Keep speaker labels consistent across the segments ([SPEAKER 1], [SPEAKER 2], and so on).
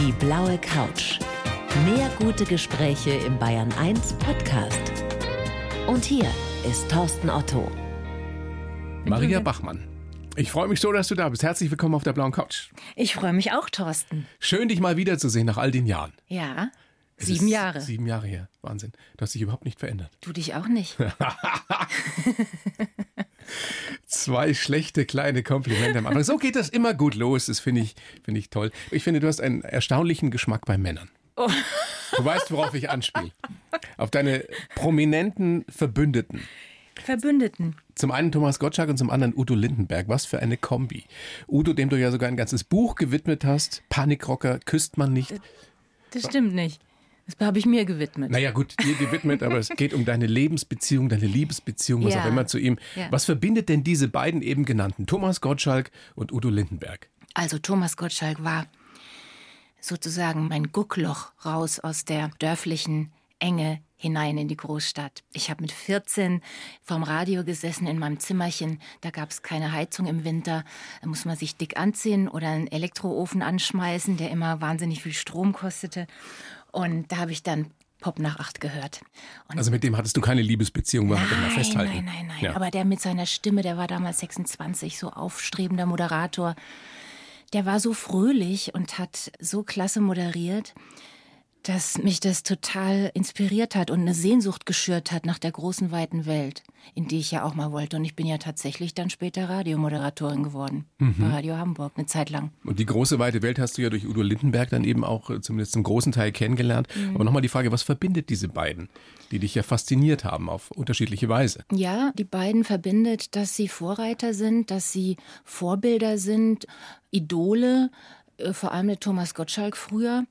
[SPEAKER 1] Die blaue Couch. Mehr gute Gespräche im Bayern 1 Podcast. Und hier ist Thorsten Otto.
[SPEAKER 2] Maria Bachmann. Ich freue mich so, dass du da bist. Herzlich willkommen auf der blauen Couch.
[SPEAKER 3] Ich freue mich auch, Thorsten.
[SPEAKER 2] Schön, dich mal wiederzusehen nach all den Jahren.
[SPEAKER 3] Ja,
[SPEAKER 2] Es
[SPEAKER 3] sieben Jahre.
[SPEAKER 2] Sieben Jahre her. Wahnsinn. Du hast dich überhaupt nicht verändert.
[SPEAKER 3] Du dich auch nicht.
[SPEAKER 2] Zwei schlechte kleine Komplimente am Anfang. So geht das immer gut los. Das finde ich, finde ich toll. Ich finde, du hast einen erstaunlichen Geschmack bei Männern.
[SPEAKER 3] Oh.
[SPEAKER 2] Du weißt, worauf ich anspiele. Auf deine prominenten Verbündeten.
[SPEAKER 3] Verbündeten.
[SPEAKER 2] Zum einen Thomas Gottschalk und zum anderen Udo Lindenberg. Was für eine Kombi. Udo, dem du ja sogar ein ganzes Buch gewidmet hast. Panikrocker, küsst man nicht.
[SPEAKER 3] Das stimmt nicht. Das habe ich mir gewidmet.
[SPEAKER 2] Naja, gut, dir gewidmet, aber es geht um deine Lebensbeziehung, deine Liebesbeziehung, was
[SPEAKER 3] Ja.
[SPEAKER 2] auch immer zu ihm.
[SPEAKER 3] Ja.
[SPEAKER 2] Was verbindet denn diese beiden eben genannten, Thomas Gottschalk und Udo Lindenberg?
[SPEAKER 3] Also Thomas Gottschalk war sozusagen mein Guckloch raus aus der dörflichen Enge hinein in die Großstadt. Ich habe mit 14 vorm Radio gesessen in meinem Zimmerchen. Da gab es keine Heizung im Winter. Da muss man sich dick anziehen oder einen Elektroofen anschmeißen, der immer wahnsinnig viel Strom kostete. Und da habe ich dann Pop nach acht gehört. Und
[SPEAKER 2] Also mit dem hattest du keine Liebesbeziehung, wollen wir mal festhalten.
[SPEAKER 3] nein, nein, nein.
[SPEAKER 2] Ja.
[SPEAKER 3] Aber der mit seiner Stimme, der war damals 26, so aufstrebender Moderator. Der war so fröhlich und hat so klasse moderiert, dass mich das total inspiriert hat und eine Sehnsucht geschürt hat nach der großen, weiten Welt, in die ich ja auch mal wollte. Und ich bin ja tatsächlich dann später Radiomoderatorin geworden.
[SPEAKER 2] Mhm.
[SPEAKER 3] Bei Radio Hamburg, eine Zeit lang.
[SPEAKER 2] Und die große weite Welt hast du ja durch Udo Lindenberg dann eben auch äh, zumindest zum großen Teil kennengelernt.
[SPEAKER 3] Mhm.
[SPEAKER 2] Aber nochmal die Frage, was verbindet diese beiden, die dich ja fasziniert haben auf unterschiedliche Weise?
[SPEAKER 3] Ja, die beiden verbindet, dass sie Vorreiter sind, dass sie Vorbilder sind, Idole, äh, vor allem der Thomas Gottschalk früher.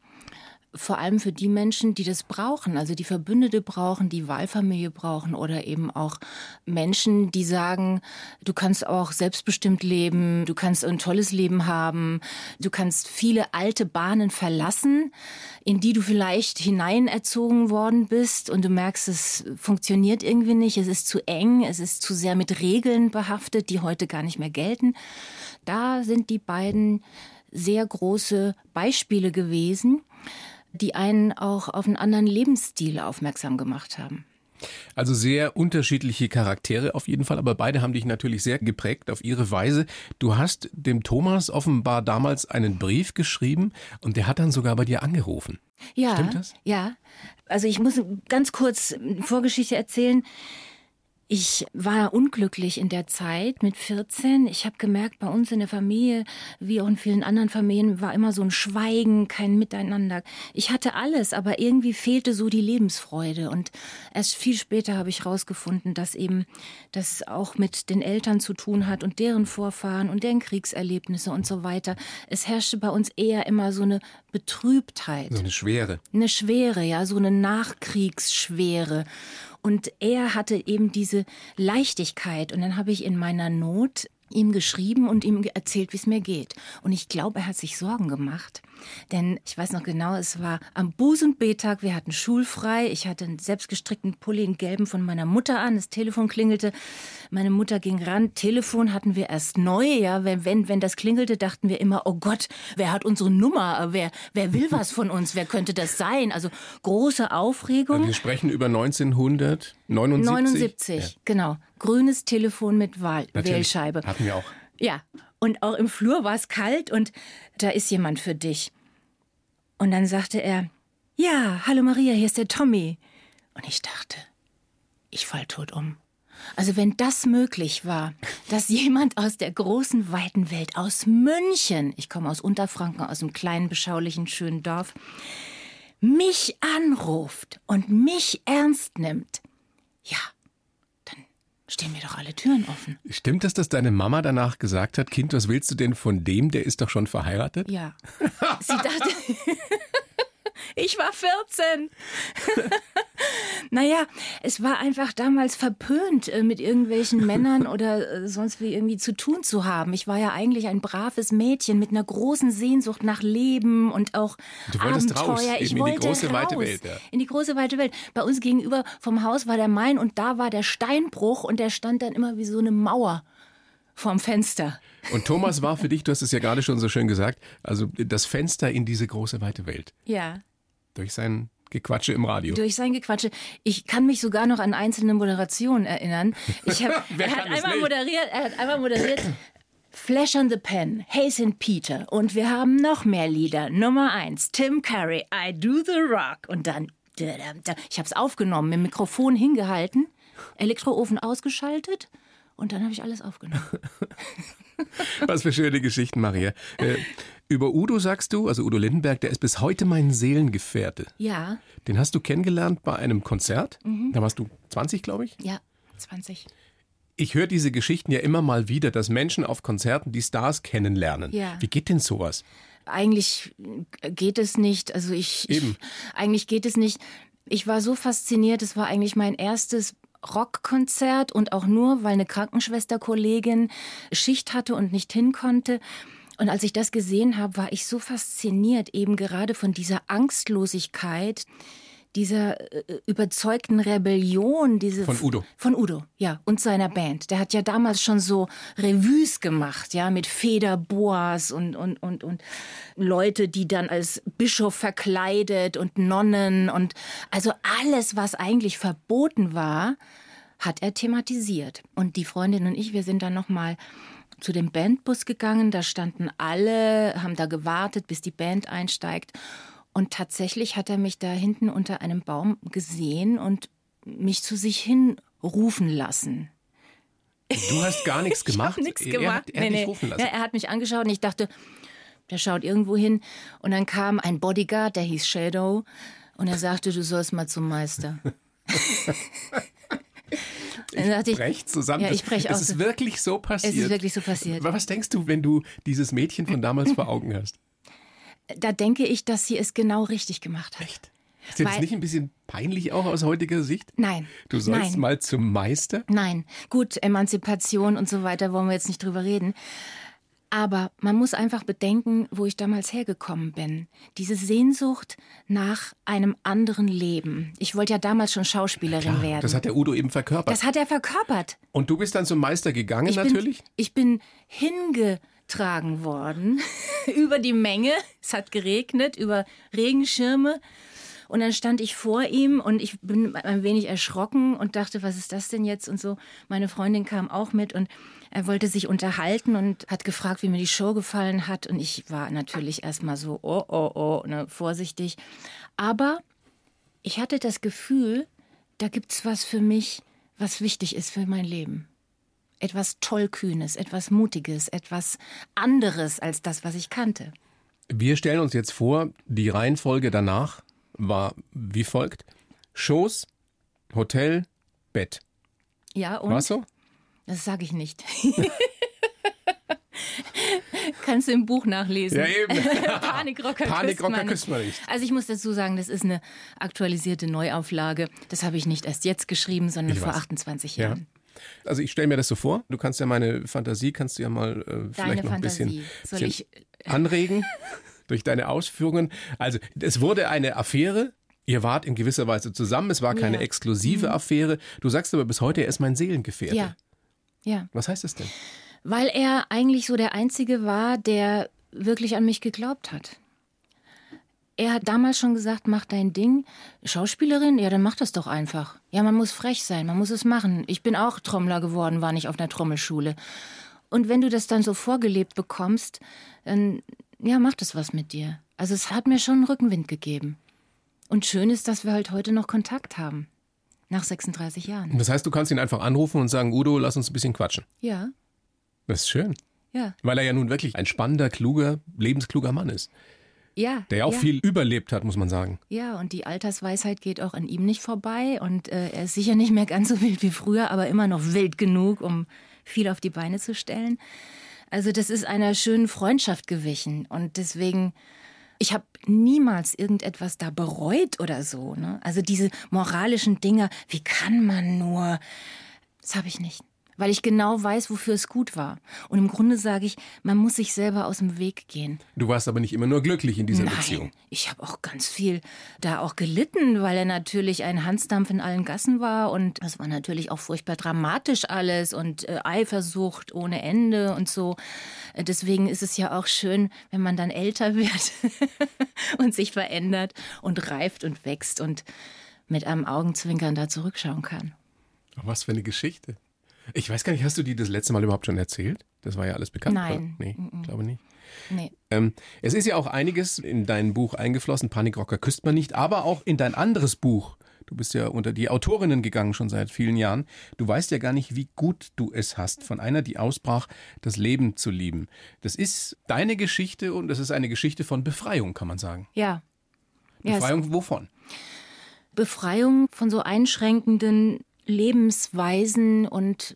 [SPEAKER 3] Vor allem für die Menschen, die das brauchen, also die Verbündete brauchen, die Wahlfamilie brauchen oder eben auch Menschen, die sagen, du kannst auch selbstbestimmt leben, du kannst ein tolles Leben haben, du kannst viele alte Bahnen verlassen, in die du vielleicht hineinerzogen worden bist und du merkst, es funktioniert irgendwie nicht, es ist zu eng, es ist zu sehr mit Regeln behaftet, die heute gar nicht mehr gelten. Da sind die beiden sehr große Beispiele gewesen, die einen auch auf einen anderen Lebensstil aufmerksam gemacht haben.
[SPEAKER 2] Also sehr unterschiedliche Charaktere auf jeden Fall, aber beide haben dich natürlich sehr geprägt auf ihre Weise. Du hast dem Thomas offenbar damals einen Brief geschrieben und der hat dann sogar bei dir angerufen.
[SPEAKER 3] Ja,
[SPEAKER 2] Stimmt das?
[SPEAKER 3] Ja. Also ich muss ganz kurz eine Vorgeschichte erzählen. Ich war unglücklich in der Zeit mit 14. Ich habe gemerkt, bei uns in der Familie, wie auch in vielen anderen Familien, war immer so ein Schweigen, kein Miteinander. Ich hatte alles, aber irgendwie fehlte so die Lebensfreude. Und erst viel später habe ich herausgefunden, dass eben das auch mit den Eltern zu tun hat und deren Vorfahren und deren Kriegserlebnisse und so weiter. Es herrschte bei uns eher immer so eine Betrübtheit
[SPEAKER 2] So eine Schwere.
[SPEAKER 3] eine Schwere, ja, so eine Nachkriegsschwere. Und er hatte eben diese Leichtigkeit. Und dann habe ich in meiner Not ihm geschrieben und ihm erzählt, wie es mir geht. Und ich glaube, er hat sich Sorgen gemacht. Denn ich weiß noch genau, es war am Busenbetag, wir hatten schulfrei. Ich hatte einen selbstgestrickten Pulli in gelben von meiner Mutter an. Das Telefon klingelte. Meine Mutter ging ran. Telefon hatten wir erst neu. Ja, wenn, wenn, wenn das klingelte, dachten wir immer, oh Gott, wer hat unsere Nummer? Wer, wer will was von uns? Wer könnte das sein? Also große Aufregung.
[SPEAKER 2] Wir sprechen über 1979.
[SPEAKER 3] 79, genau. Grünes Telefon mit Wahl
[SPEAKER 2] Natürlich.
[SPEAKER 3] Wählscheibe.
[SPEAKER 2] Hatten wir auch.
[SPEAKER 3] Ja, und auch im Flur war es kalt und da ist jemand für dich. Und dann sagte er, ja, hallo Maria, hier ist der Tommy. Und ich dachte, ich fall tot um. Also wenn das möglich war, dass jemand aus der großen, weiten Welt, aus München, ich komme aus Unterfranken, aus einem kleinen, beschaulichen, schönen Dorf, mich anruft und mich ernst nimmt, ja, stehen mir doch alle Türen offen.
[SPEAKER 2] Stimmt es, dass deine Mama danach gesagt hat, Kind, was willst du denn von dem, der ist doch schon verheiratet?
[SPEAKER 3] Ja. Sie dachte, ich war 14. naja, es war einfach damals verpönt, äh, mit irgendwelchen Männern oder äh, sonst wie irgendwie zu tun zu haben. Ich war ja eigentlich ein braves Mädchen mit einer großen Sehnsucht nach Leben und auch
[SPEAKER 2] Du wolltest
[SPEAKER 3] Abenteuer.
[SPEAKER 2] raus,
[SPEAKER 3] ich
[SPEAKER 2] eben in die
[SPEAKER 3] wollte
[SPEAKER 2] große,
[SPEAKER 3] raus,
[SPEAKER 2] weite Welt, ja.
[SPEAKER 3] In die große, weite Welt. Bei uns gegenüber vom Haus war der Main und da war der Steinbruch und der stand dann immer wie so eine Mauer vorm Fenster.
[SPEAKER 2] Und Thomas war für dich, du hast es ja gerade schon so schön gesagt, also das Fenster in diese große weite Welt.
[SPEAKER 3] Ja.
[SPEAKER 2] Durch sein Gequatsche im Radio.
[SPEAKER 3] Durch sein Gequatsche. Ich kann mich sogar noch an einzelne Moderationen erinnern. Ich hab, er, hat einmal moderiert, er hat einmal moderiert. Flash on the Pen, Hey St. Peter. Und wir haben noch mehr Lieder. Nummer eins, Tim Curry, I Do the Rock. Und dann, ich habe es aufgenommen, mit dem Mikrofon hingehalten, Elektroofen ausgeschaltet und dann habe ich alles aufgenommen.
[SPEAKER 2] Was für schöne Geschichten, Maria. Äh, über Udo sagst du, also Udo Lindenberg, der ist bis heute mein Seelengefährte.
[SPEAKER 3] Ja.
[SPEAKER 2] Den hast du kennengelernt bei einem Konzert. Mhm. Da warst du 20, glaube ich.
[SPEAKER 3] Ja, 20.
[SPEAKER 2] Ich höre diese Geschichten ja immer mal wieder, dass Menschen auf Konzerten die Stars kennenlernen.
[SPEAKER 3] Ja.
[SPEAKER 2] Wie geht denn sowas?
[SPEAKER 3] Eigentlich geht es nicht. Also ich, Eben. ich eigentlich geht es nicht. Ich war so fasziniert. Es war eigentlich mein erstes Rockkonzert und auch nur, weil eine Krankenschwesterkollegin Schicht hatte und nicht hin konnte. Und als ich das gesehen habe, war ich so fasziniert eben gerade von dieser Angstlosigkeit, dieser äh, überzeugten Rebellion, diese
[SPEAKER 2] von Udo.
[SPEAKER 3] Von Udo, ja, und seiner Band. Der hat ja damals schon so Revues gemacht, ja, mit Federboas und und und und Leute, die dann als Bischof verkleidet und Nonnen und also alles, was eigentlich verboten war, hat er thematisiert. Und die Freundin und ich, wir sind dann noch mal zu dem Bandbus gegangen. Da standen alle, haben da gewartet, bis die Band einsteigt. Und tatsächlich hat er mich da hinten unter einem Baum gesehen und mich zu sich hinrufen lassen.
[SPEAKER 2] Du hast gar nichts gemacht?
[SPEAKER 3] ich nichts gemacht. Er
[SPEAKER 2] hat, er, nee, nee. rufen lassen.
[SPEAKER 3] Ja, er hat mich angeschaut und ich dachte, der schaut irgendwo hin. Und dann kam ein Bodyguard, der hieß Shadow, und er sagte, du sollst mal zum Meister.
[SPEAKER 2] ich brech zusammen.
[SPEAKER 3] Ja, ich brech
[SPEAKER 2] es ist wirklich so passiert.
[SPEAKER 3] Es ist wirklich so passiert.
[SPEAKER 2] Was denkst du, wenn du dieses Mädchen von damals vor Augen hast?
[SPEAKER 3] Da denke ich, dass sie es genau richtig gemacht hat.
[SPEAKER 2] Echt? Ist das nicht ein bisschen peinlich auch aus heutiger Sicht?
[SPEAKER 3] Nein.
[SPEAKER 2] Du sollst
[SPEAKER 3] nein.
[SPEAKER 2] mal zum Meister?
[SPEAKER 3] Nein. Gut, Emanzipation und so weiter wollen wir jetzt nicht drüber reden. Aber man muss einfach bedenken, wo ich damals hergekommen bin. Diese Sehnsucht nach einem anderen Leben. Ich wollte ja damals schon Schauspielerin Klar, werden.
[SPEAKER 2] Das hat der Udo eben verkörpert.
[SPEAKER 3] Das hat er verkörpert.
[SPEAKER 2] Und du bist dann zum Meister gegangen,
[SPEAKER 3] ich
[SPEAKER 2] natürlich?
[SPEAKER 3] Bin, ich bin hinge getragen worden über die Menge. Es hat geregnet, über Regenschirme. Und dann stand ich vor ihm und ich bin ein wenig erschrocken und dachte, was ist das denn jetzt und so. Meine Freundin kam auch mit und er wollte sich unterhalten und hat gefragt, wie mir die Show gefallen hat. Und ich war natürlich erstmal so, oh, oh, oh, ne, vorsichtig. Aber ich hatte das Gefühl, da gibt's was für mich, was wichtig ist für mein Leben etwas Tollkühnes, etwas Mutiges, etwas anderes als das, was ich kannte.
[SPEAKER 2] Wir stellen uns jetzt vor, die Reihenfolge danach war wie folgt. Schoß, Hotel, Bett.
[SPEAKER 3] Ja, und?
[SPEAKER 2] War so?
[SPEAKER 3] Das sage ich nicht. Kannst du im Buch nachlesen.
[SPEAKER 2] Ja, eben.
[SPEAKER 3] Panikrocker,
[SPEAKER 2] Panikrocker küsst man nicht.
[SPEAKER 3] Also ich muss dazu sagen, das ist eine aktualisierte Neuauflage. Das habe ich nicht erst jetzt geschrieben, sondern ich vor weiß. 28 Jahren. Ja.
[SPEAKER 2] Also ich stelle mir das so vor. Du kannst ja meine Fantasie, kannst du ja mal äh, vielleicht noch ein bisschen,
[SPEAKER 3] bisschen ich...
[SPEAKER 2] anregen durch deine Ausführungen. Also es wurde eine Affäre. Ihr wart in gewisser Weise zusammen. Es war keine ja. exklusive mhm. Affäre. Du sagst aber bis heute, er ist mein Seelengefährte.
[SPEAKER 3] Ja. ja.
[SPEAKER 2] Was heißt das denn?
[SPEAKER 3] Weil er eigentlich so der Einzige war, der wirklich an mich geglaubt hat. Er hat damals schon gesagt, mach dein Ding. Schauspielerin? Ja, dann mach das doch einfach. Ja, man muss frech sein, man muss es machen. Ich bin auch Trommler geworden, war nicht auf einer Trommelschule. Und wenn du das dann so vorgelebt bekommst, dann, ja, macht es was mit dir. Also es hat mir schon einen Rückenwind gegeben. Und schön ist, dass wir halt heute noch Kontakt haben. Nach 36 Jahren.
[SPEAKER 2] Das heißt, du kannst ihn einfach anrufen und sagen, Udo, lass uns ein bisschen quatschen.
[SPEAKER 3] Ja.
[SPEAKER 2] Das ist schön.
[SPEAKER 3] Ja.
[SPEAKER 2] Weil er ja nun wirklich ein spannender, kluger, lebenskluger Mann ist.
[SPEAKER 3] Ja.
[SPEAKER 2] Der ja auch
[SPEAKER 3] ja.
[SPEAKER 2] viel überlebt hat, muss man sagen.
[SPEAKER 3] Ja, und die Altersweisheit geht auch an ihm nicht vorbei. Und äh, er ist sicher nicht mehr ganz so wild wie früher, aber immer noch wild genug, um viel auf die Beine zu stellen. Also das ist einer schönen Freundschaft gewichen. Und deswegen, ich habe niemals irgendetwas da bereut oder so. Ne? Also diese moralischen Dinge, wie kann man nur, das habe ich nicht. Weil ich genau weiß, wofür es gut war. Und im Grunde sage ich, man muss sich selber aus dem Weg gehen.
[SPEAKER 2] Du warst aber nicht immer nur glücklich in dieser
[SPEAKER 3] Nein,
[SPEAKER 2] Beziehung.
[SPEAKER 3] Ich habe auch ganz viel da auch gelitten, weil er natürlich ein Hansdampf in allen Gassen war und das war natürlich auch furchtbar dramatisch alles und äh, Eifersucht ohne Ende und so. Deswegen ist es ja auch schön, wenn man dann älter wird und sich verändert und reift und wächst und mit einem Augenzwinkern da zurückschauen kann.
[SPEAKER 2] Was für eine Geschichte. Ich weiß gar nicht, hast du die das letzte Mal überhaupt schon erzählt? Das war ja alles bekannt.
[SPEAKER 3] Nein.
[SPEAKER 2] Oder? Nee, glaube nicht.
[SPEAKER 3] Nee.
[SPEAKER 2] Ähm, es ist ja auch einiges in dein Buch eingeflossen. Panikrocker küsst man nicht, aber auch in dein anderes Buch. Du bist ja unter die Autorinnen gegangen schon seit vielen Jahren. Du weißt ja gar nicht, wie gut du es hast, von einer, die ausbrach, das Leben zu lieben. Das ist deine Geschichte und das ist eine Geschichte von Befreiung, kann man sagen.
[SPEAKER 3] Ja.
[SPEAKER 2] Befreiung wovon?
[SPEAKER 3] Befreiung von so einschränkenden Lebensweisen und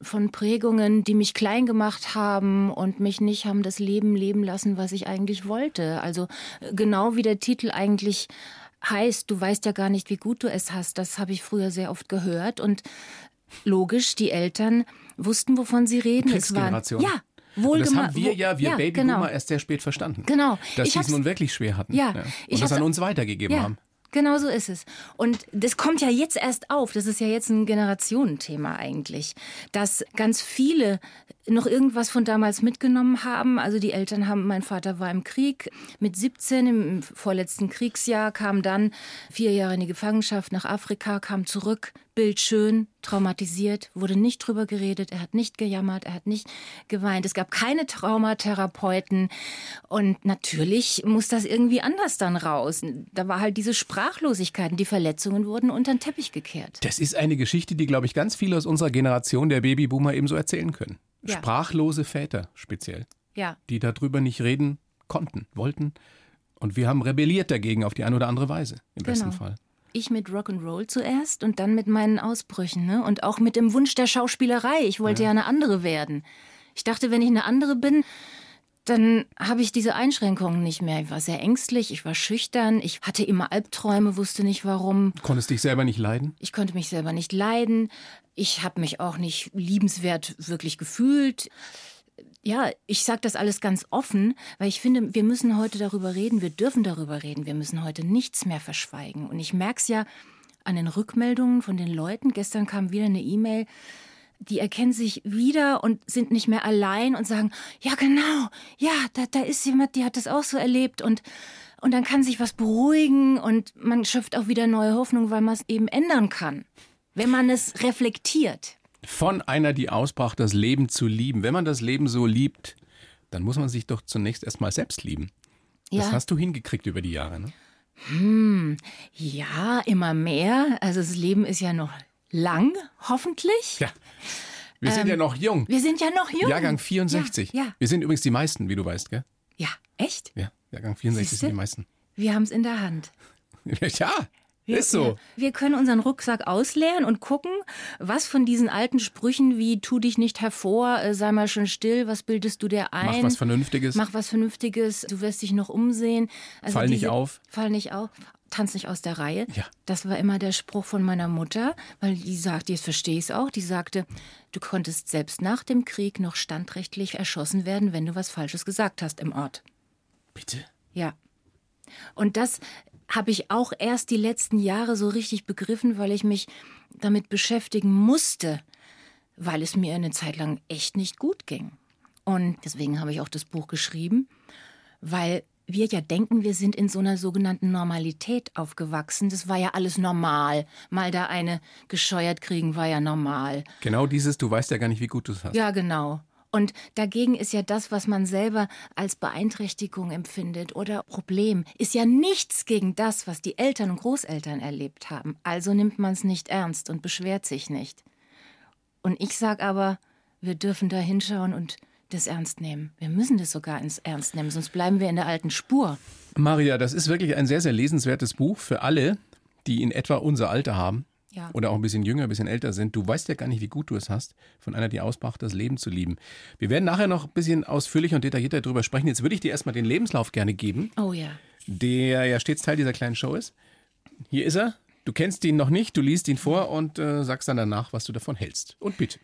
[SPEAKER 3] von Prägungen, die mich klein gemacht haben und mich nicht haben das Leben leben lassen, was ich eigentlich wollte. Also äh, genau wie der Titel eigentlich heißt, du weißt ja gar nicht, wie gut du es hast. Das habe ich früher sehr oft gehört und logisch, die Eltern wussten, wovon sie reden. Es waren ja
[SPEAKER 2] Und das haben wir ja, wir Babyboomer,
[SPEAKER 3] genau.
[SPEAKER 2] erst sehr spät verstanden.
[SPEAKER 3] Genau.
[SPEAKER 2] Dass sie es nun wirklich schwer hatten.
[SPEAKER 3] Ja,
[SPEAKER 2] Und
[SPEAKER 3] ich
[SPEAKER 2] das an uns weitergegeben
[SPEAKER 3] ja,
[SPEAKER 2] haben.
[SPEAKER 3] Genau so ist es. Und das kommt ja jetzt erst auf. Das ist ja jetzt ein Generationenthema eigentlich, dass ganz viele noch irgendwas von damals mitgenommen haben. Also die Eltern haben, mein Vater war im Krieg mit 17 im vorletzten Kriegsjahr, kam dann vier Jahre in die Gefangenschaft nach Afrika, kam zurück, bildschön, traumatisiert, wurde nicht drüber geredet, er hat nicht gejammert, er hat nicht geweint. Es gab keine Traumatherapeuten und natürlich muss das irgendwie anders dann raus. Da war halt diese Sprachlosigkeit und die Verletzungen wurden unter den Teppich gekehrt.
[SPEAKER 2] Das ist eine Geschichte, die, glaube ich, ganz viele aus unserer Generation der Babyboomer ebenso erzählen können.
[SPEAKER 3] Ja.
[SPEAKER 2] Sprachlose Väter speziell,
[SPEAKER 3] Ja.
[SPEAKER 2] die darüber nicht reden konnten, wollten. Und wir haben rebelliert dagegen auf die eine oder andere Weise, im besten
[SPEAKER 3] Genau.
[SPEAKER 2] Fall.
[SPEAKER 3] Ich mit Rock'n'Roll zuerst und dann mit meinen Ausbrüchen, ne? Und auch mit dem Wunsch der Schauspielerei. Ich wollte ja. eine andere werden. Ich dachte, wenn ich eine andere bin, dann habe ich diese Einschränkungen nicht mehr. Ich war sehr ängstlich, ich war schüchtern, ich hatte immer Albträume, wusste nicht warum.
[SPEAKER 2] Konntest dich selber nicht leiden?
[SPEAKER 3] Ich konnte mich selber nicht leiden. Ich habe mich auch nicht liebenswert wirklich gefühlt. Ja, ich sage das alles ganz offen, weil ich finde, wir müssen heute darüber reden, wir dürfen darüber reden, wir müssen heute nichts mehr verschweigen. Und ich merke es ja an den Rückmeldungen von den Leuten. Gestern kam wieder eine E-Mail, die erkennen sich wieder und sind nicht mehr allein und sagen, ja genau, ja, da, da ist jemand, die hat das auch so erlebt und, und dann kann sich was beruhigen und man schöpft auch wieder neue Hoffnung, weil man es eben ändern kann, wenn man es reflektiert.
[SPEAKER 2] Von einer, die ausbrach, das Leben zu lieben. Wenn man das Leben so liebt, dann muss man sich doch zunächst erstmal selbst lieben. Das
[SPEAKER 3] Ja.
[SPEAKER 2] hast du hingekriegt über die Jahre, ne?
[SPEAKER 3] Ja, immer mehr. Also das Leben ist ja noch lang, hoffentlich.
[SPEAKER 2] Ja. Wir sind ja noch jung.
[SPEAKER 3] Wir sind ja noch jung.
[SPEAKER 2] Jahrgang 64.
[SPEAKER 3] Ja, ja.
[SPEAKER 2] Wir sind übrigens die meisten, wie du weißt, gell?
[SPEAKER 3] Ja, echt?
[SPEAKER 2] Ja, Jahrgang 64
[SPEAKER 3] Siehste?
[SPEAKER 2] sind die meisten.
[SPEAKER 3] Wir haben es in der Hand.
[SPEAKER 2] Ja,
[SPEAKER 3] Wir,
[SPEAKER 2] ist so.
[SPEAKER 3] Wir, können unseren Rucksack ausleeren und gucken, was von diesen alten Sprüchen wie tu dich nicht hervor, äh, sei mal schon still, was bildest du dir ein?
[SPEAKER 2] Mach was Vernünftiges.
[SPEAKER 3] Mach was Vernünftiges, du wirst dich noch umsehen. Also
[SPEAKER 2] Fall nicht auf.
[SPEAKER 3] Fall nicht auf. Tanz nicht aus der Reihe.
[SPEAKER 2] Ja.
[SPEAKER 3] Das war immer der Spruch von meiner Mutter, weil die sagt, jetzt verstehe ich es auch, die sagte, du konntest selbst nach dem Krieg noch standrechtlich erschossen werden, wenn du was Falsches gesagt hast im Ort.
[SPEAKER 2] Bitte?
[SPEAKER 3] Ja. Und das habe ich auch erst die letzten Jahre so richtig begriffen, weil ich mich damit beschäftigen musste, weil es mir eine Zeit lang echt nicht gut ging. Und deswegen habe ich auch das Buch geschrieben, weil wir ja denken, wir sind in so einer sogenannten Normalität aufgewachsen. Das war ja alles normal. Mal da eine gescheuert kriegen war ja normal.
[SPEAKER 2] Genau dieses, du weißt ja gar nicht, wie gut du es hast.
[SPEAKER 3] Ja, genau. Und dagegen ist ja das, was man selber als Beeinträchtigung empfindet oder Problem, ist ja nichts gegen das, was die Eltern und Großeltern erlebt haben. Also nimmt man es nicht ernst und beschwert sich nicht. Und ich sag aber, wir dürfen da hinschauen und das ernst nehmen. Wir müssen das sogar ins Ernst nehmen, sonst bleiben wir in der alten Spur.
[SPEAKER 2] Maria, das ist wirklich ein sehr, sehr lesenswertes Buch für alle, die in etwa unser Alter haben.
[SPEAKER 3] Ja.
[SPEAKER 2] Oder auch ein bisschen jünger, ein bisschen älter sind. Du weißt ja gar nicht, wie gut du es hast, von einer, die ausbrach, das Leben zu lieben. Wir werden nachher noch ein bisschen ausführlicher und detaillierter darüber sprechen. Jetzt würde ich dir erstmal den Lebenslauf gerne geben,
[SPEAKER 3] Oh ja.
[SPEAKER 2] der ja stets Teil dieser kleinen Show ist. Hier ist er. Du kennst ihn noch nicht, du liest ihn vor und äh, sagst dann danach, was du davon hältst. Und bitte.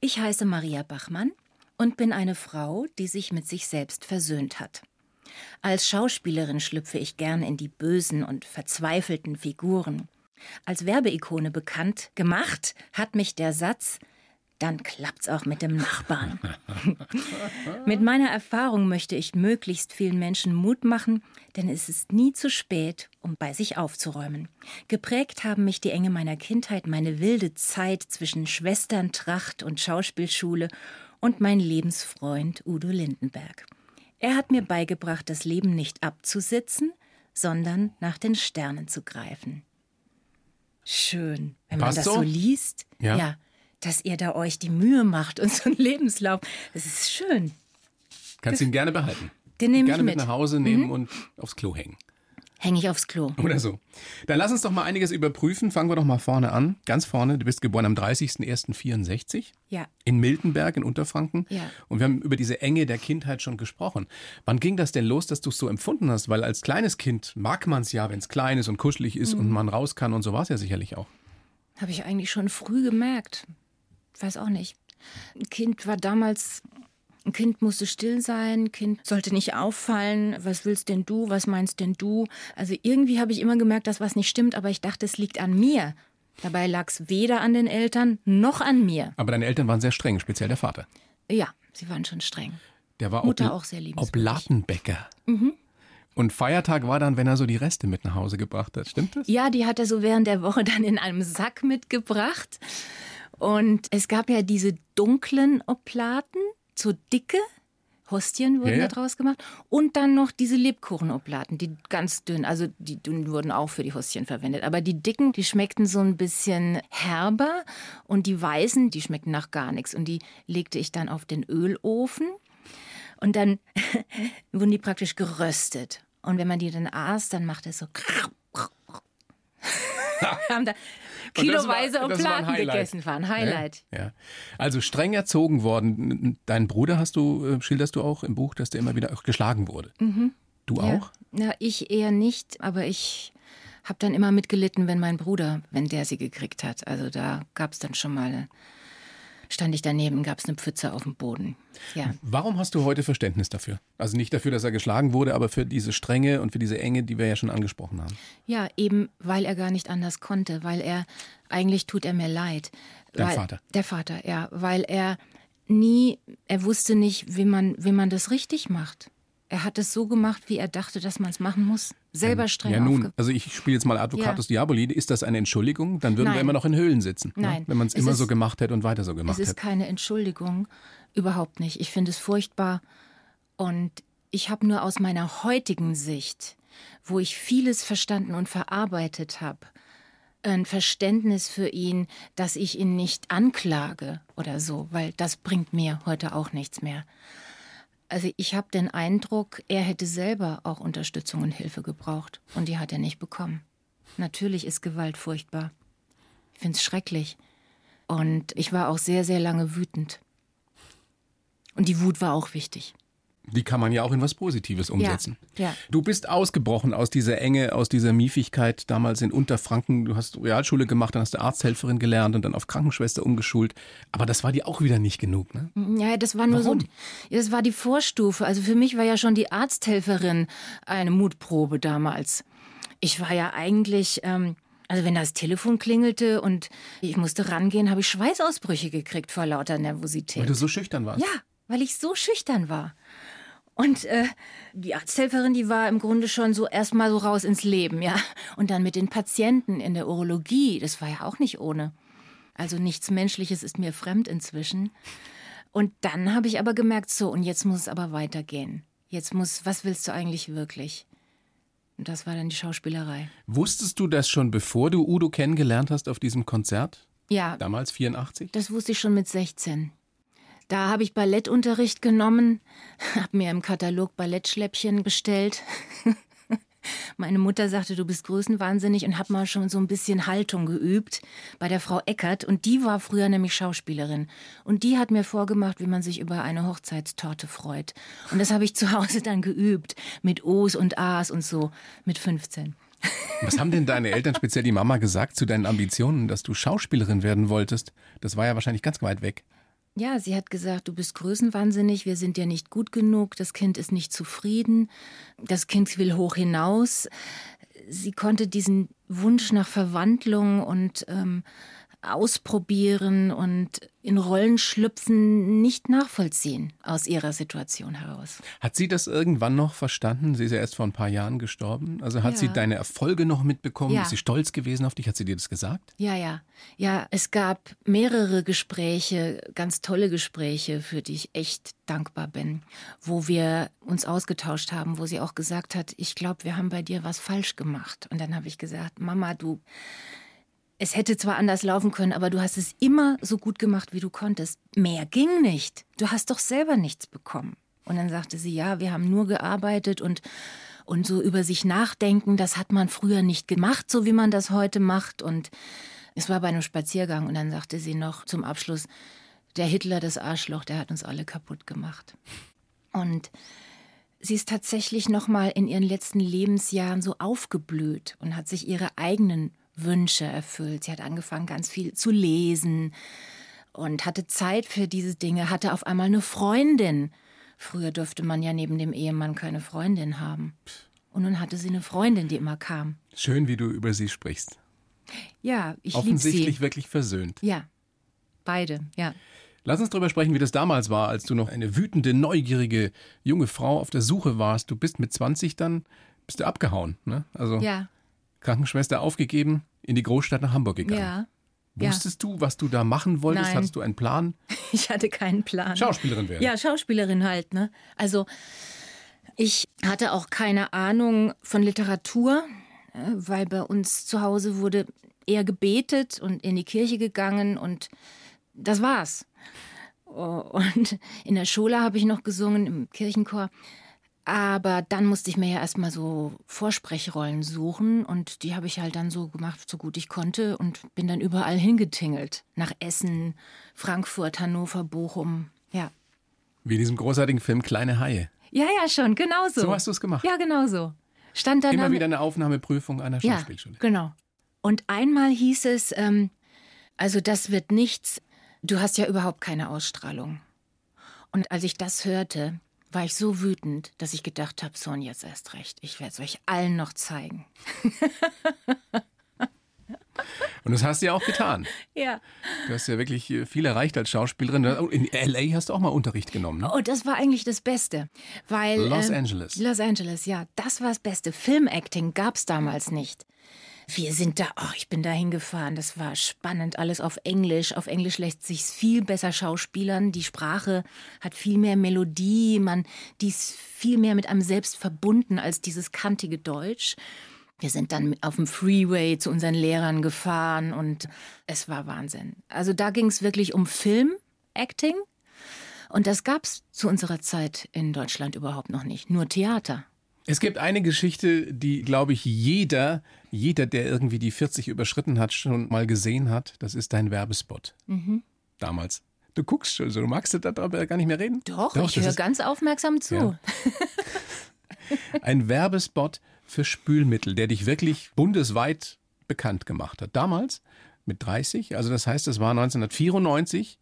[SPEAKER 3] Ich heiße Maria Bachmann und bin eine Frau, die sich mit sich selbst versöhnt hat. Als Schauspielerin schlüpfe ich gern in die bösen und verzweifelten Figuren. Als Werbeikone bekannt gemacht hat mich der Satz dann klappt's auch mit dem Nachbarn. mit meiner Erfahrung möchte ich möglichst vielen Menschen Mut machen, denn es ist nie zu spät, um bei sich aufzuräumen. Geprägt haben mich die Enge meiner Kindheit, meine wilde Zeit zwischen Schwesterntracht und Schauspielschule und mein Lebensfreund Udo Lindenberg. Er hat mir beigebracht, das Leben nicht abzusitzen, sondern nach den Sternen zu greifen. Schön, wenn man das so, so liest. Ja. ja dass ihr da euch die Mühe macht und so einen Lebenslauf. Das ist schön.
[SPEAKER 2] Kannst ihn gerne behalten.
[SPEAKER 3] Den nehme
[SPEAKER 2] gerne
[SPEAKER 3] ich
[SPEAKER 2] mit. mit nach Hause nehmen mhm. und aufs Klo hängen.
[SPEAKER 3] Hänge ich aufs Klo.
[SPEAKER 2] Oder so. Dann lass uns doch mal einiges überprüfen. Fangen wir doch mal vorne an. Ganz vorne. Du bist geboren am 30.01.64.
[SPEAKER 3] Ja.
[SPEAKER 2] In Miltenberg in Unterfranken.
[SPEAKER 3] Ja.
[SPEAKER 2] Und wir haben über diese Enge der Kindheit schon gesprochen. Wann ging das denn los, dass du es so empfunden hast? Weil als kleines Kind mag man es ja, wenn es klein ist und kuschelig ist mhm. und man raus kann. Und so war es ja sicherlich auch.
[SPEAKER 3] Habe ich eigentlich schon früh gemerkt weiß auch nicht. Ein Kind war damals ein Kind musste still sein, ein Kind sollte nicht auffallen. Was willst denn du? Was meinst denn du? Also irgendwie habe ich immer gemerkt, dass was nicht stimmt, aber ich dachte, es liegt an mir. Dabei lag es weder an den Eltern noch an mir.
[SPEAKER 2] Aber deine Eltern waren sehr streng, speziell der Vater.
[SPEAKER 3] Ja, sie waren schon streng.
[SPEAKER 2] Der war
[SPEAKER 3] Mutter auch sehr liebenswürdig.
[SPEAKER 2] Oblatenbäcker.
[SPEAKER 3] Mhm.
[SPEAKER 2] Und Feiertag war dann, wenn er so die Reste mit nach Hause gebracht hat. Stimmt das?
[SPEAKER 3] Ja, die hat er so während der Woche dann in einem Sack mitgebracht. Und es gab ja diese dunklen Oplaten, so dicke. Hostien wurden ja, ja. daraus gemacht. Und dann noch diese Lebkuchenoblaten, die ganz dünn, also die dünnen wurden auch für die Hostien verwendet. Aber die dicken, die schmeckten so ein bisschen herber. Und die weißen, die schmeckten nach gar nichts. Und die legte ich dann auf den Ölofen. Und dann wurden die praktisch geröstet. Und wenn man die dann aß, dann machte es so. haben da kiloweise war, Platen gegessen waren. Highlight.
[SPEAKER 2] Ja, ja, Also streng erzogen worden. Dein Bruder hast du, äh, schilderst du auch im Buch, dass der immer wieder auch geschlagen wurde.
[SPEAKER 3] Mhm.
[SPEAKER 2] Du
[SPEAKER 3] ja.
[SPEAKER 2] auch?
[SPEAKER 3] Na, ich eher nicht, aber ich habe dann immer mitgelitten, wenn mein Bruder, wenn der sie gekriegt hat. Also da gab es dann schon mal stand ich daneben, gab es eine Pfütze auf dem Boden. Ja.
[SPEAKER 2] Warum hast du heute Verständnis dafür? Also nicht dafür, dass er geschlagen wurde, aber für diese Strenge und für diese Enge, die wir ja schon angesprochen haben.
[SPEAKER 3] Ja, eben weil er gar nicht anders konnte, weil er, eigentlich tut er mir leid.
[SPEAKER 2] Dein
[SPEAKER 3] weil,
[SPEAKER 2] Vater?
[SPEAKER 3] Der Vater, ja, weil er nie, er wusste nicht, wie man, wie man das richtig macht. Er hat es so gemacht, wie er dachte, dass man es machen muss. Selber streng
[SPEAKER 2] Ja, nun, also ich spiele jetzt mal Advocatus ja. Diaboli. Ist das eine Entschuldigung? Dann würden
[SPEAKER 3] Nein.
[SPEAKER 2] wir immer noch in Höhlen sitzen. Ne?
[SPEAKER 3] Nein.
[SPEAKER 2] Ne? Wenn man es immer so gemacht hätte und weiter so gemacht hätte.
[SPEAKER 3] Es ist
[SPEAKER 2] hätte.
[SPEAKER 3] keine Entschuldigung. Überhaupt nicht. Ich finde es furchtbar. Und ich habe nur aus meiner heutigen Sicht, wo ich vieles verstanden und verarbeitet habe, ein Verständnis für ihn, dass ich ihn nicht anklage oder so, weil das bringt mir heute auch nichts mehr. Also ich habe den Eindruck, er hätte selber auch Unterstützung und Hilfe gebraucht und die hat er nicht bekommen. Natürlich ist Gewalt furchtbar. Ich finde es schrecklich. Und ich war auch sehr, sehr lange wütend. Und die Wut war auch wichtig.
[SPEAKER 2] Die kann man ja auch in was Positives umsetzen.
[SPEAKER 3] Ja, ja.
[SPEAKER 2] Du bist ausgebrochen aus dieser Enge, aus dieser Miefigkeit damals in Unterfranken. Du hast Realschule gemacht, dann hast du Arzthelferin gelernt und dann auf Krankenschwester umgeschult. Aber das war dir auch wieder nicht genug, ne?
[SPEAKER 3] Ja, das war nur
[SPEAKER 2] Warum?
[SPEAKER 3] so. Das war die Vorstufe. Also für mich war ja schon die Arzthelferin eine Mutprobe damals. Ich war ja eigentlich. Ähm, also wenn das Telefon klingelte und ich musste rangehen, habe ich Schweißausbrüche gekriegt vor lauter Nervosität.
[SPEAKER 2] Weil du so schüchtern warst?
[SPEAKER 3] Ja, weil ich so schüchtern war. Und äh, die Arzthelferin, die war im Grunde schon so erstmal so raus ins Leben, ja. Und dann mit den Patienten in der Urologie, das war ja auch nicht ohne. Also nichts Menschliches ist mir fremd inzwischen. Und dann habe ich aber gemerkt, so, und jetzt muss es aber weitergehen. Jetzt muss, was willst du eigentlich wirklich? Und das war dann die Schauspielerei.
[SPEAKER 2] Wusstest du das schon, bevor du Udo kennengelernt hast auf diesem Konzert?
[SPEAKER 3] Ja.
[SPEAKER 2] Damals 84?
[SPEAKER 3] Das wusste ich schon mit 16. Da habe ich Ballettunterricht genommen, habe mir im Katalog Ballettschläppchen bestellt. Meine Mutter sagte, du bist größenwahnsinnig und hab mal schon so ein bisschen Haltung geübt bei der Frau Eckert und die war früher nämlich Schauspielerin und die hat mir vorgemacht, wie man sich über eine Hochzeitstorte freut. Und das habe ich zu Hause dann geübt mit O's und A's und so mit 15.
[SPEAKER 2] Was haben denn deine Eltern, speziell die Mama, gesagt zu deinen Ambitionen, dass du Schauspielerin werden wolltest? Das war ja wahrscheinlich ganz weit weg.
[SPEAKER 3] Ja, sie hat gesagt, du bist größenwahnsinnig, wir sind dir nicht gut genug, das Kind ist nicht zufrieden, das Kind will hoch hinaus. Sie konnte diesen Wunsch nach Verwandlung und ähm, Ausprobieren und in Rollen schlüpfen nicht nachvollziehen aus ihrer Situation heraus.
[SPEAKER 2] Hat sie das irgendwann noch verstanden? Sie ist ja erst vor ein paar Jahren gestorben. Also hat
[SPEAKER 3] Ja.
[SPEAKER 2] sie deine Erfolge noch mitbekommen?
[SPEAKER 3] Ja.
[SPEAKER 2] Ist sie stolz gewesen auf dich? Hat sie dir das gesagt?
[SPEAKER 3] Ja, ja. Ja, es gab mehrere Gespräche, ganz tolle Gespräche, für die ich echt dankbar bin, wo wir uns ausgetauscht haben, wo sie auch gesagt hat, ich glaube, wir haben bei dir was falsch gemacht. Und dann habe ich gesagt, Mama, du, es hätte zwar anders laufen können, aber du hast es immer so gut gemacht, wie du konntest. Mehr ging nicht. Du hast doch selber nichts bekommen. Und dann sagte sie, ja, wir haben nur gearbeitet und und so über sich nachdenken, das hat man früher nicht gemacht, so wie man das heute macht. Und es war bei einem Spaziergang und dann sagte sie noch zum Abschluss, der Hitler, das Arschloch, der hat uns alle kaputt gemacht. Und sie ist tatsächlich noch mal in ihren letzten Lebensjahren so aufgeblüht und hat sich ihre eigenen Wünsche erfüllt. Sie hat angefangen, ganz viel zu lesen und hatte Zeit für diese Dinge, hatte auf einmal eine Freundin. Früher durfte man ja neben dem Ehemann keine Freundin haben. Und nun hatte sie eine Freundin, die immer kam.
[SPEAKER 2] Schön, wie du über sie sprichst.
[SPEAKER 3] Ja, ich liebe
[SPEAKER 2] Offensichtlich
[SPEAKER 3] sie.
[SPEAKER 2] wirklich versöhnt.
[SPEAKER 3] Ja, beide, ja.
[SPEAKER 2] Lass uns darüber sprechen, wie das damals war, als du noch eine wütende, neugierige junge Frau auf der Suche warst. Du bist mit 20 dann, bist du abgehauen. Ne? Also
[SPEAKER 3] Ja,
[SPEAKER 2] Krankenschwester aufgegeben, in die Großstadt nach Hamburg gegangen.
[SPEAKER 3] ja. ja.
[SPEAKER 2] Wusstest du, was du da machen wolltest?
[SPEAKER 3] Nein.
[SPEAKER 2] Hattest du einen Plan?
[SPEAKER 3] Ich hatte keinen Plan.
[SPEAKER 2] Schauspielerin werden.
[SPEAKER 3] Ja, Schauspielerin halt, ne? Also ich hatte auch keine Ahnung von Literatur, äh, weil bei uns zu Hause wurde eher gebetet und in die Kirche gegangen und das war's. Oh, Und in der Schule habe ich noch gesungen im Kirchenchor. Aber dann musste ich mir ja erstmal so Vorsprechrollen suchen und die habe ich halt dann so gemacht, so gut ich konnte und bin dann überall hingetingelt. Nach Essen, Frankfurt, Hannover, Bochum. Ja.
[SPEAKER 2] Wie in diesem großartigen Film Kleine Haie.
[SPEAKER 3] Ja, ja, schon, genau so.
[SPEAKER 2] So hast du es gemacht.
[SPEAKER 3] Ja, genau so. Stand dann
[SPEAKER 2] Immer wieder eine Aufnahmeprüfung einer
[SPEAKER 3] ja,
[SPEAKER 2] Schauspielschule.
[SPEAKER 3] genau. Und einmal hieß es, ähm, also das wird nichts, du hast ja überhaupt keine Ausstrahlung. Und als ich das hörte, war ich so wütend, dass ich gedacht habe, so und jetzt erst recht, ich werde es euch allen noch zeigen.
[SPEAKER 2] Und das hast du ja auch getan.
[SPEAKER 3] Ja.
[SPEAKER 2] Du hast ja wirklich äh, viel erreicht als Schauspielerin. Oh, In L.A. hast du auch mal Unterricht genommen. Ne?
[SPEAKER 3] Oh, das war eigentlich das Beste, weil
[SPEAKER 2] Los
[SPEAKER 3] ähm,
[SPEAKER 2] Angeles.
[SPEAKER 3] Los Angeles, ja, das war das Beste. Filmacting gab's damals nicht. Wir sind da, oh, ich bin da hingefahren, das war spannend, alles auf Englisch. Auf Englisch lässt sich's viel besser schauspielern. Die Sprache hat viel mehr Melodie, man, die ist viel mehr mit einem selbst verbunden als dieses kantige Deutsch. Wir sind dann auf dem Freeway zu unseren Lehrern gefahren und es war Wahnsinn. Also da ging's wirklich um Filmacting. Und das gab's zu unserer Zeit in Deutschland überhaupt noch nicht. Nur Theater.
[SPEAKER 2] Es gibt eine Geschichte, die, glaube ich, jeder, jeder, der irgendwie die 40 überschritten hat, schon mal gesehen hat. Das ist dein Werbespot.
[SPEAKER 3] Mhm.
[SPEAKER 2] Damals. Du guckst schon so, du magst du darüber gar nicht mehr reden?
[SPEAKER 3] Doch, ich
[SPEAKER 2] das
[SPEAKER 3] höre ganz aufmerksam zu.
[SPEAKER 2] Ja. ein Werbespot für Spülmittel, der dich wirklich bundesweit bekannt gemacht hat. Damals mit 30, also das heißt, es war 1994,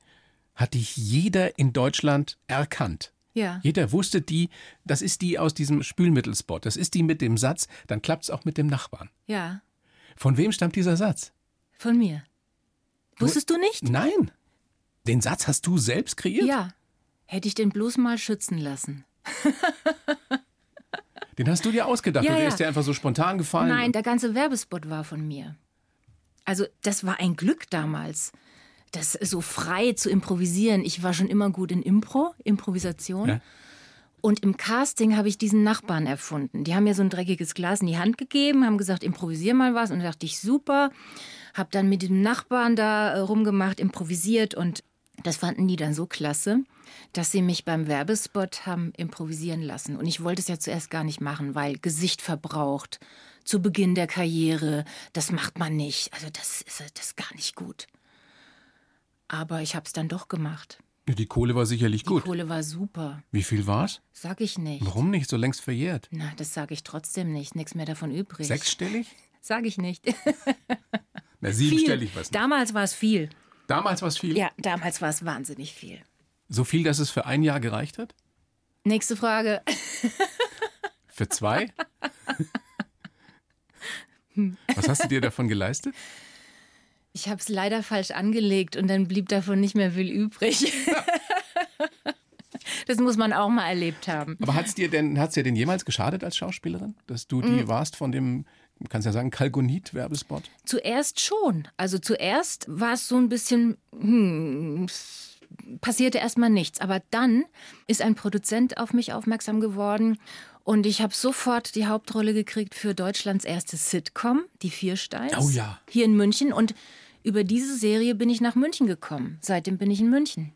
[SPEAKER 2] hat dich jeder in Deutschland erkannt.
[SPEAKER 3] Ja.
[SPEAKER 2] Jeder wusste die, das ist die aus diesem Spülmittelspot. Das ist die mit dem Satz, dann klappt es auch mit dem Nachbarn.
[SPEAKER 3] Ja,
[SPEAKER 2] Von wem stammt dieser Satz?
[SPEAKER 3] von mir. Wusstest du nicht?
[SPEAKER 2] Nein. Den Satz hast du selbst kreiert?
[SPEAKER 3] Ja. Hätte ich den bloß mal schützen lassen.
[SPEAKER 2] Den hast du dir ausgedacht
[SPEAKER 3] Ja,
[SPEAKER 2] und der
[SPEAKER 3] ja.
[SPEAKER 2] ist dir einfach so spontan gefallen?
[SPEAKER 3] Nein, der ganze Werbespot war von mir. Also, das war ein Glück damals, das so frei zu improvisieren. Ich war schon immer gut in Impro, Improvisation.
[SPEAKER 2] Ja.
[SPEAKER 3] Und im Casting habe ich diesen Nachbarn erfunden. Die haben mir so ein dreckiges Glas in die Hand gegeben, haben gesagt, improvisier mal was. Und da dachte ich, super. Hab dann mit dem Nachbarn da äh, rumgemacht, improvisiert. Und das fanden die dann so klasse, dass sie mich beim Werbespot haben improvisieren lassen. Und ich wollte es ja zuerst gar nicht machen, weil Gesicht verbraucht. Zu Beginn der Karriere, das macht man nicht. Also das ist, das ist gar nicht gut. Aber ich habe es dann doch gemacht.
[SPEAKER 2] Die Kohle war sicherlich
[SPEAKER 3] Die
[SPEAKER 2] gut.
[SPEAKER 3] Kohle war super.
[SPEAKER 2] Wie viel war's?
[SPEAKER 3] Sag ich nicht.
[SPEAKER 2] Warum nicht? So längst verjährt.
[SPEAKER 3] Na, das sage ich trotzdem nicht. Nichts mehr davon übrig.
[SPEAKER 2] Sechsstellig?
[SPEAKER 3] Sag ich nicht.
[SPEAKER 2] Na, siebenstellig was.
[SPEAKER 3] Damals war es viel.
[SPEAKER 2] Damals war es viel?
[SPEAKER 3] Ja, damals war es wahnsinnig viel.
[SPEAKER 2] So viel, dass es für ein Jahr gereicht hat?
[SPEAKER 3] Nächste Frage.
[SPEAKER 2] Für zwei? Was hast du dir davon geleistet?
[SPEAKER 3] Ich habe es leider falsch angelegt und dann blieb davon nicht mehr viel übrig. das muss man auch mal erlebt haben.
[SPEAKER 2] Aber hat es dir denn, hat's dir denn jemals geschadet als Schauspielerin, dass du die warst von dem, du kannst ja sagen, Kalgonit-Werbespot?
[SPEAKER 3] Zuerst schon. Also zuerst war es so ein bisschen, hm, passierte erstmal nichts. Aber dann ist ein Produzent auf mich aufmerksam geworden und ich habe sofort die Hauptrolle gekriegt für Deutschlands erste Sitcom, die Viersteins.
[SPEAKER 2] Oh ja.
[SPEAKER 3] Hier in München. Und über diese Serie bin ich nach München gekommen. Seitdem bin ich in München.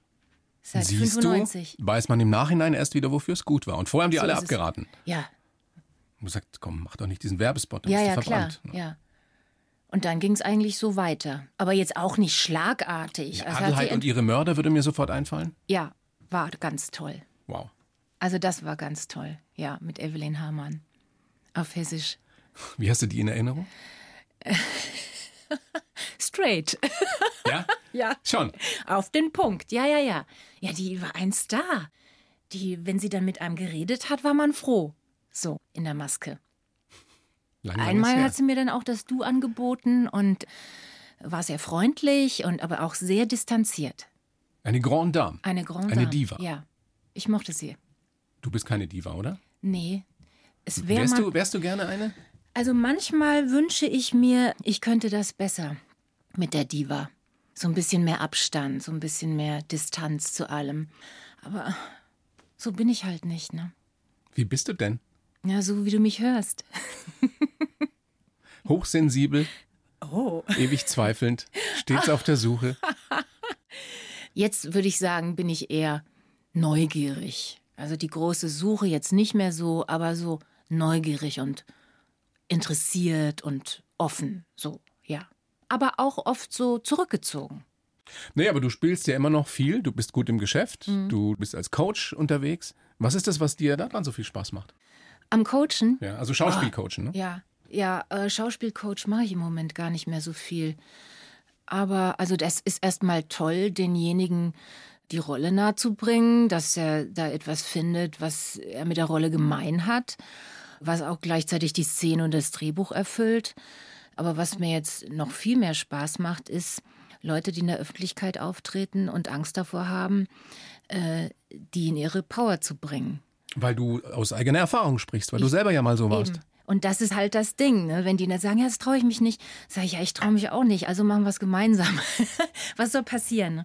[SPEAKER 3] Seit
[SPEAKER 2] Siehst
[SPEAKER 3] 95.
[SPEAKER 2] du, weiß man im Nachhinein erst wieder, wofür es gut war. Und vorher haben die
[SPEAKER 3] So
[SPEAKER 2] alle
[SPEAKER 3] es.
[SPEAKER 2] abgeraten.
[SPEAKER 3] Ja,
[SPEAKER 2] Und gesagt, komm, mach doch nicht diesen Werbespot, dann
[SPEAKER 3] ja,
[SPEAKER 2] bist
[SPEAKER 3] ja,
[SPEAKER 2] du
[SPEAKER 3] klar.
[SPEAKER 2] verbrannt.
[SPEAKER 3] Ja. Und dann ging es eigentlich so weiter. Aber jetzt auch nicht schlagartig.
[SPEAKER 2] Ja,
[SPEAKER 3] Also
[SPEAKER 2] Adelheid und ihre Mörder würde mir sofort einfallen.
[SPEAKER 3] ja, war ganz toll.
[SPEAKER 2] Wow.
[SPEAKER 3] Also das war ganz toll. Ja, mit Evelyn Hamann. Auf Hessisch.
[SPEAKER 2] Wie hast du die in Erinnerung?
[SPEAKER 3] Straight.
[SPEAKER 2] Ja?
[SPEAKER 3] Ja.
[SPEAKER 2] Schon.
[SPEAKER 3] Auf den Punkt. Ja, ja, ja. Ja, die war ein Star. Die, wenn sie dann mit einem geredet hat, war man froh. So, in der Maske.
[SPEAKER 2] Lang,
[SPEAKER 3] Einmal hat sie mir dann auch das Du angeboten und war sehr freundlich und aber auch sehr distanziert.
[SPEAKER 2] Eine Grande Dame.
[SPEAKER 3] Eine Grande
[SPEAKER 2] Eine
[SPEAKER 3] Dame.
[SPEAKER 2] Diva.
[SPEAKER 3] Ja. Ich mochte sie.
[SPEAKER 2] Du bist keine Diva, oder?
[SPEAKER 3] Nee. Es wäre
[SPEAKER 2] Wärst du, wärst du gerne eine?
[SPEAKER 3] Also manchmal wünsche ich mir, ich könnte das besser mit der Diva. So ein bisschen mehr Abstand, so ein bisschen mehr Distanz zu allem. Aber so bin ich halt nicht, ne?
[SPEAKER 2] Wie bist du denn?
[SPEAKER 3] Ja, so wie du mich hörst.
[SPEAKER 2] Hochsensibel,
[SPEAKER 3] Oh.
[SPEAKER 2] ewig zweifelnd, stets auf der Suche.
[SPEAKER 3] Jetzt würde ich sagen, bin ich eher neugierig. Also die große Suche jetzt nicht mehr so, aber so neugierig und interessiert und offen, so. Aber auch oft so zurückgezogen.
[SPEAKER 2] Nee, aber du spielst ja immer noch viel. Du bist gut im Geschäft.
[SPEAKER 3] Mhm.
[SPEAKER 2] Du bist als Coach unterwegs. Was ist das, was dir daran so viel Spaß macht?
[SPEAKER 3] Am Coachen
[SPEAKER 2] Ja, also Schauspielcoachen, ne?
[SPEAKER 3] Ja, ja, äh, Schauspielcoach mache ich im Moment gar nicht mehr so viel. Aber also das ist erstmal toll, denjenigen die Rolle nahezubringen, dass er da etwas findet, was er mit der Rolle gemein hat, was auch gleichzeitig die Szene und das Drehbuch erfüllt. Aber was mir jetzt noch viel mehr Spaß macht, ist Leute, die in der Öffentlichkeit auftreten und Angst davor haben, äh, die in ihre Power zu bringen.
[SPEAKER 2] Weil du aus eigener Erfahrung sprichst, weil du selber ja mal so warst.
[SPEAKER 3] Eben. Und das ist halt das Ding, ne? wenn die dann sagen, ja, das traue ich mich nicht, sage ich, ja, ich traue mich auch nicht, also machen wir es gemeinsam. Was soll passieren?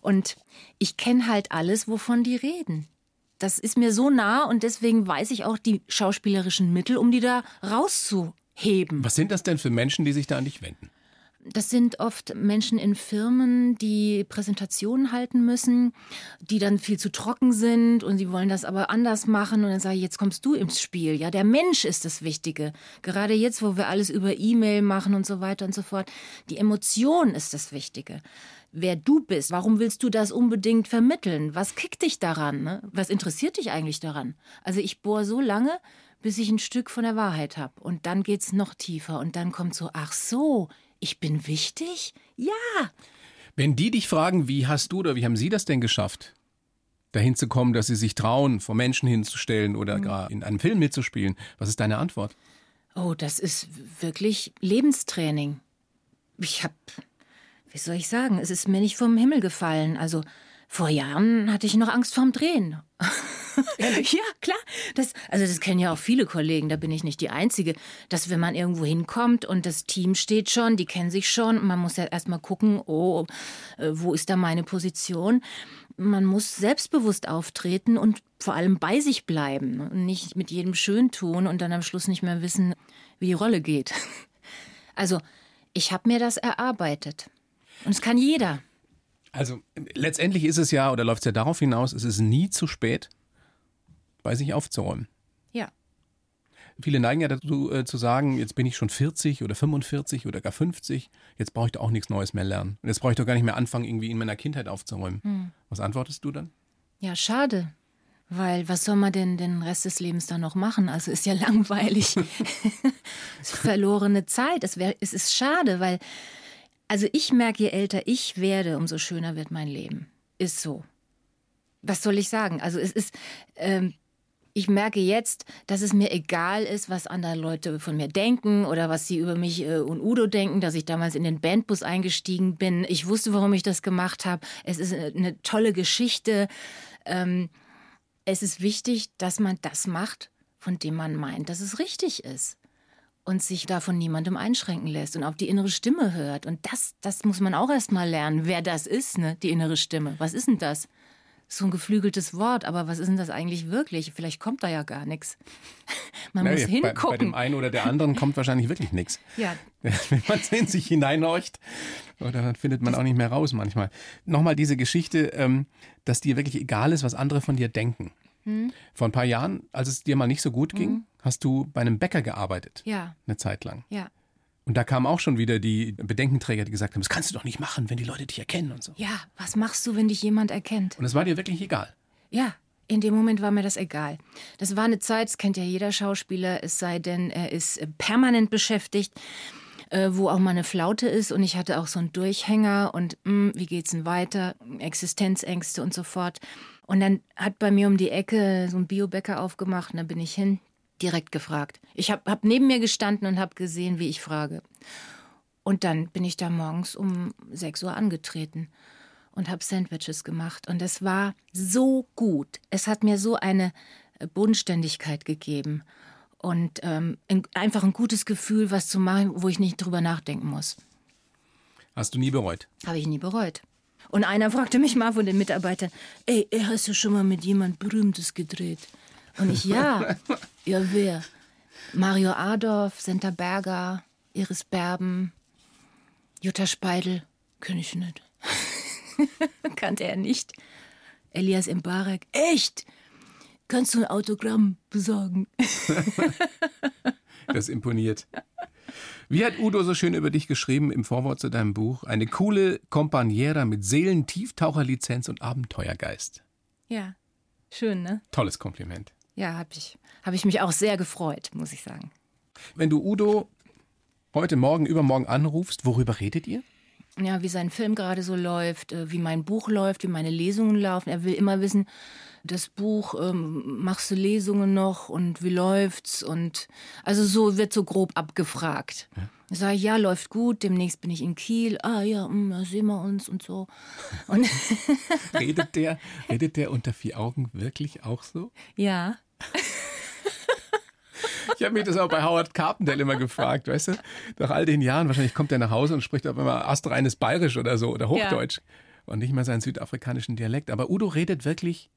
[SPEAKER 3] Und ich kenne halt alles, wovon die reden. Das ist mir so nah und deswegen weiß ich auch die schauspielerischen Mittel, um die da rauszuheben.
[SPEAKER 2] Was sind das denn für Menschen, die sich da an dich wenden?
[SPEAKER 3] Das sind oft Menschen in Firmen, die Präsentationen halten müssen, die dann viel zu trocken sind und sie wollen das aber anders machen. Und dann sage ich, jetzt kommst du ins Spiel. Ja, der Mensch ist das Wichtige. Gerade jetzt, wo wir alles über E-Mail machen und so weiter und so fort. Die Emotion ist das Wichtige. Wer du bist, warum willst du das unbedingt vermitteln? Was kickt dich daran? Ne? Was interessiert dich eigentlich daran? Also ich bohre so lange, bis ich ein Stück von der Wahrheit habe. Und dann geht's noch tiefer. Und dann kommt so, ach so, ich bin wichtig? Ja.
[SPEAKER 2] Wenn die dich fragen, wie hast du oder wie haben sie das denn geschafft, dahin zu kommen, dass sie sich trauen, vor Menschen hinzustellen oder
[SPEAKER 3] Mhm.
[SPEAKER 2] gar in einem Film mitzuspielen, was ist deine Antwort?
[SPEAKER 3] Oh, das ist wirklich Lebenstraining. Ich hab, wie soll ich sagen, es ist mir nicht vom Himmel gefallen. Also vor Jahren hatte ich noch Angst vorm Drehen. ja, klar. Das, also das kennen ja auch viele Kollegen, da bin ich nicht die Einzige, dass wenn man irgendwo hinkommt und das Team steht schon, die kennen sich schon, man muss ja erstmal gucken, oh, äh, wo ist da meine Position? Man muss selbstbewusst auftreten und vor allem bei sich bleiben und nicht mit jedem schön tun und dann am Schluss nicht mehr wissen, wie die Rolle geht. Also, ich habe mir das erarbeitet. Und es kann jeder.
[SPEAKER 2] Also letztendlich ist es ja oder läuft es ja darauf hinaus, es ist nie zu spät, bei sich aufzuräumen.
[SPEAKER 3] Ja.
[SPEAKER 2] Viele neigen ja dazu äh, zu sagen, jetzt bin ich schon 40 oder 45 oder gar 50, jetzt brauche ich doch auch nichts Neues mehr lernen. Und jetzt brauche ich doch gar nicht mehr anfangen, irgendwie in meiner Kindheit aufzuräumen. Was antwortest du dann?
[SPEAKER 3] Ja, schade. Weil was soll man denn den Rest des Lebens dann noch machen? Also ist ja langweilig. verlorene Zeit. Es, wär, es ist schade, weil Also ich merke, je älter ich werde, umso schöner wird mein Leben. Ist so. Was soll ich sagen? Also es ist, ähm, ich merke jetzt, dass es mir egal ist, was andere Leute von mir denken oder was sie über mich äh, und Udo denken, dass ich damals in den Bandbus eingestiegen bin. Ich wusste, warum ich das gemacht habe. Es ist äh, eine tolle Geschichte. Ähm, es ist wichtig, dass man das macht, von dem man meint, dass es richtig ist und sich davon niemandem einschränken lässt und auf die innere Stimme hört. Und das, das muss man auch erst mal lernen, wer das ist, ne? die innere Stimme. Was ist denn das? So ein geflügeltes Wort, aber was ist denn das eigentlich wirklich? Vielleicht kommt da ja gar nichts. Man naja, muss hingucken. Bei,
[SPEAKER 2] bei dem einen oder der anderen kommt wahrscheinlich wirklich nichts.
[SPEAKER 3] Ja.
[SPEAKER 2] Wenn man in sich hineinhorcht, dann findet man auch nicht mehr raus manchmal. Nochmal diese Geschichte, ähm, dass dir wirklich egal ist, was andere von dir denken. Hm. Vor ein paar Jahren, als es dir mal nicht so gut ging, hm. hast du bei einem Bäcker gearbeitet.
[SPEAKER 3] Ja.
[SPEAKER 2] Eine Zeit lang.
[SPEAKER 3] Ja.
[SPEAKER 2] Und da kamen auch schon wieder die Bedenkenträger, die gesagt haben, das kannst du doch nicht machen, wenn die Leute dich erkennen und so.
[SPEAKER 3] Ja, was machst du, wenn dich jemand erkennt?
[SPEAKER 2] Und es war dir wirklich egal.
[SPEAKER 3] Ja, in dem Moment war mir das egal. Das war eine Zeit, das kennt ja jeder Schauspieler, es sei denn, er ist permanent beschäftigt, äh, wo auch mal eine Flaute ist. Und ich hatte auch so einen Durchhänger und mh, hm, wie geht's denn weiter? Existenzängste und so fort. Und dann hat bei mir um die Ecke so ein Biobäcker aufgemacht und da bin ich hin, direkt gefragt. Ich habe hab neben mir gestanden und habe gesehen, wie ich frage. Und dann bin ich da morgens um 6 Uhr angetreten und habe Sandwiches gemacht. Und es war so gut. Es hat mir so eine äh, Bodenständigkeit gegeben und ähm, einfach ein gutes Gefühl, was zu machen, wo ich nicht drüber nachdenken muss.
[SPEAKER 2] Hast du nie bereut?
[SPEAKER 3] Habe ich nie bereut. Und einer fragte mich mal von den Mitarbeitern, ey, hast du schon mal mit jemand Berühmtes gedreht? Und ich, ja. ja, wer? Mario Adorf, Senta Berger, Iris Berben, Jutta Speidel. Kenn ich nicht. Kannte er nicht. Elias Mbarek. Echt? Kannst du ein Autogramm besorgen?
[SPEAKER 2] das imponiert. Wie hat Udo so schön über dich geschrieben im Vorwort zu deinem Buch? Eine coole Kompaniera mit Seelentieftaucherlizenz und Abenteuergeist.
[SPEAKER 3] Ja, schön, ne?
[SPEAKER 2] Tolles Kompliment.
[SPEAKER 3] Ja, habe ich, hab ich mich auch sehr gefreut, muss ich sagen.
[SPEAKER 2] Wenn du Udo heute Morgen, übermorgen anrufst, worüber redet ihr?
[SPEAKER 3] Ja, wie sein Film gerade so läuft, äh, wie mein Buch läuft, wie meine Lesungen laufen. Er will immer wissen, das Buch, ähm, machst du Lesungen noch und wie läuft's? Und also so wird so grob abgefragt. Ja. Ich sage, ja, läuft gut, demnächst bin ich in Kiel. Ah ja, mh, mm, sehen wir uns und so. Und
[SPEAKER 2] redet, der, redet der unter vier Augen wirklich auch so?
[SPEAKER 3] Ja.
[SPEAKER 2] Ich habe mich das auch bei Howard Carpendale immer gefragt, weißt du? Nach all den Jahren, wahrscheinlich kommt er nach Hause und spricht auf einmal astreines Bayerisch oder so oder Hochdeutsch ja. und nicht mal seinen südafrikanischen Dialekt. Aber Udo redet wirklich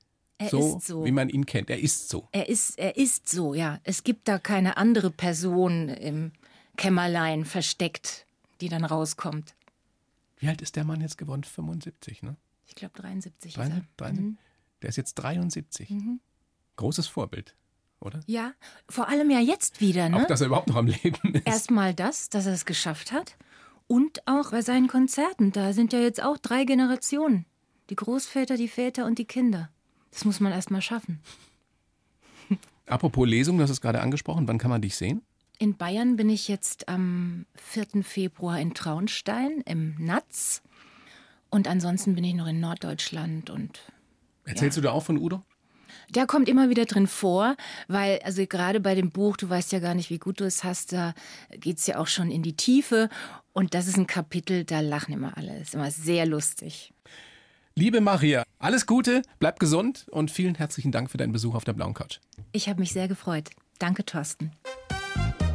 [SPEAKER 2] so, so, wie man ihn kennt. Er ist so.
[SPEAKER 3] Er ist, er ist so, ja. Es gibt da keine andere Person im Kämmerlein versteckt, die dann rauskommt.
[SPEAKER 2] Wie alt ist der Mann jetzt geworden? 75, ne?
[SPEAKER 3] Ich glaube 73.
[SPEAKER 2] 73? 73? Mhm. Der ist jetzt 73. Mhm. Großes Vorbild, oder?
[SPEAKER 3] Ja, vor allem ja jetzt wieder, ne?
[SPEAKER 2] Auch, dass er überhaupt noch am Leben ist.
[SPEAKER 3] Erstmal das, dass er es geschafft hat. Und auch bei seinen Konzerten. Da sind ja jetzt auch drei Generationen. Die Großväter, die Väter und die Kinder. Das muss man erstmal schaffen.
[SPEAKER 2] Apropos Lesung, du hast es gerade angesprochen. Wann kann man dich sehen?
[SPEAKER 3] In Bayern bin ich jetzt am 4. Februar in Traunstein im Natz. Und ansonsten bin ich noch in Norddeutschland und.
[SPEAKER 2] Erzählst ja. du da auch von Udo?
[SPEAKER 3] Der kommt immer wieder drin vor, weil, also gerade bei dem Buch, du weißt ja gar nicht, wie gut du es hast, da geht es ja auch schon in die Tiefe. Und das ist ein Kapitel, da lachen immer alle. Ist immer sehr lustig.
[SPEAKER 2] Liebe Maria, alles Gute, bleib gesund und vielen herzlichen Dank für deinen Besuch auf der Blauen Couch.
[SPEAKER 3] Ich habe mich sehr gefreut. Danke, Thorsten.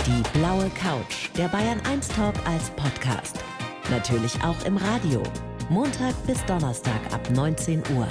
[SPEAKER 1] Die blaue Couch, der Bayern 1 Talk als Podcast. Natürlich auch im Radio. Montag bis Donnerstag ab 19 Uhr.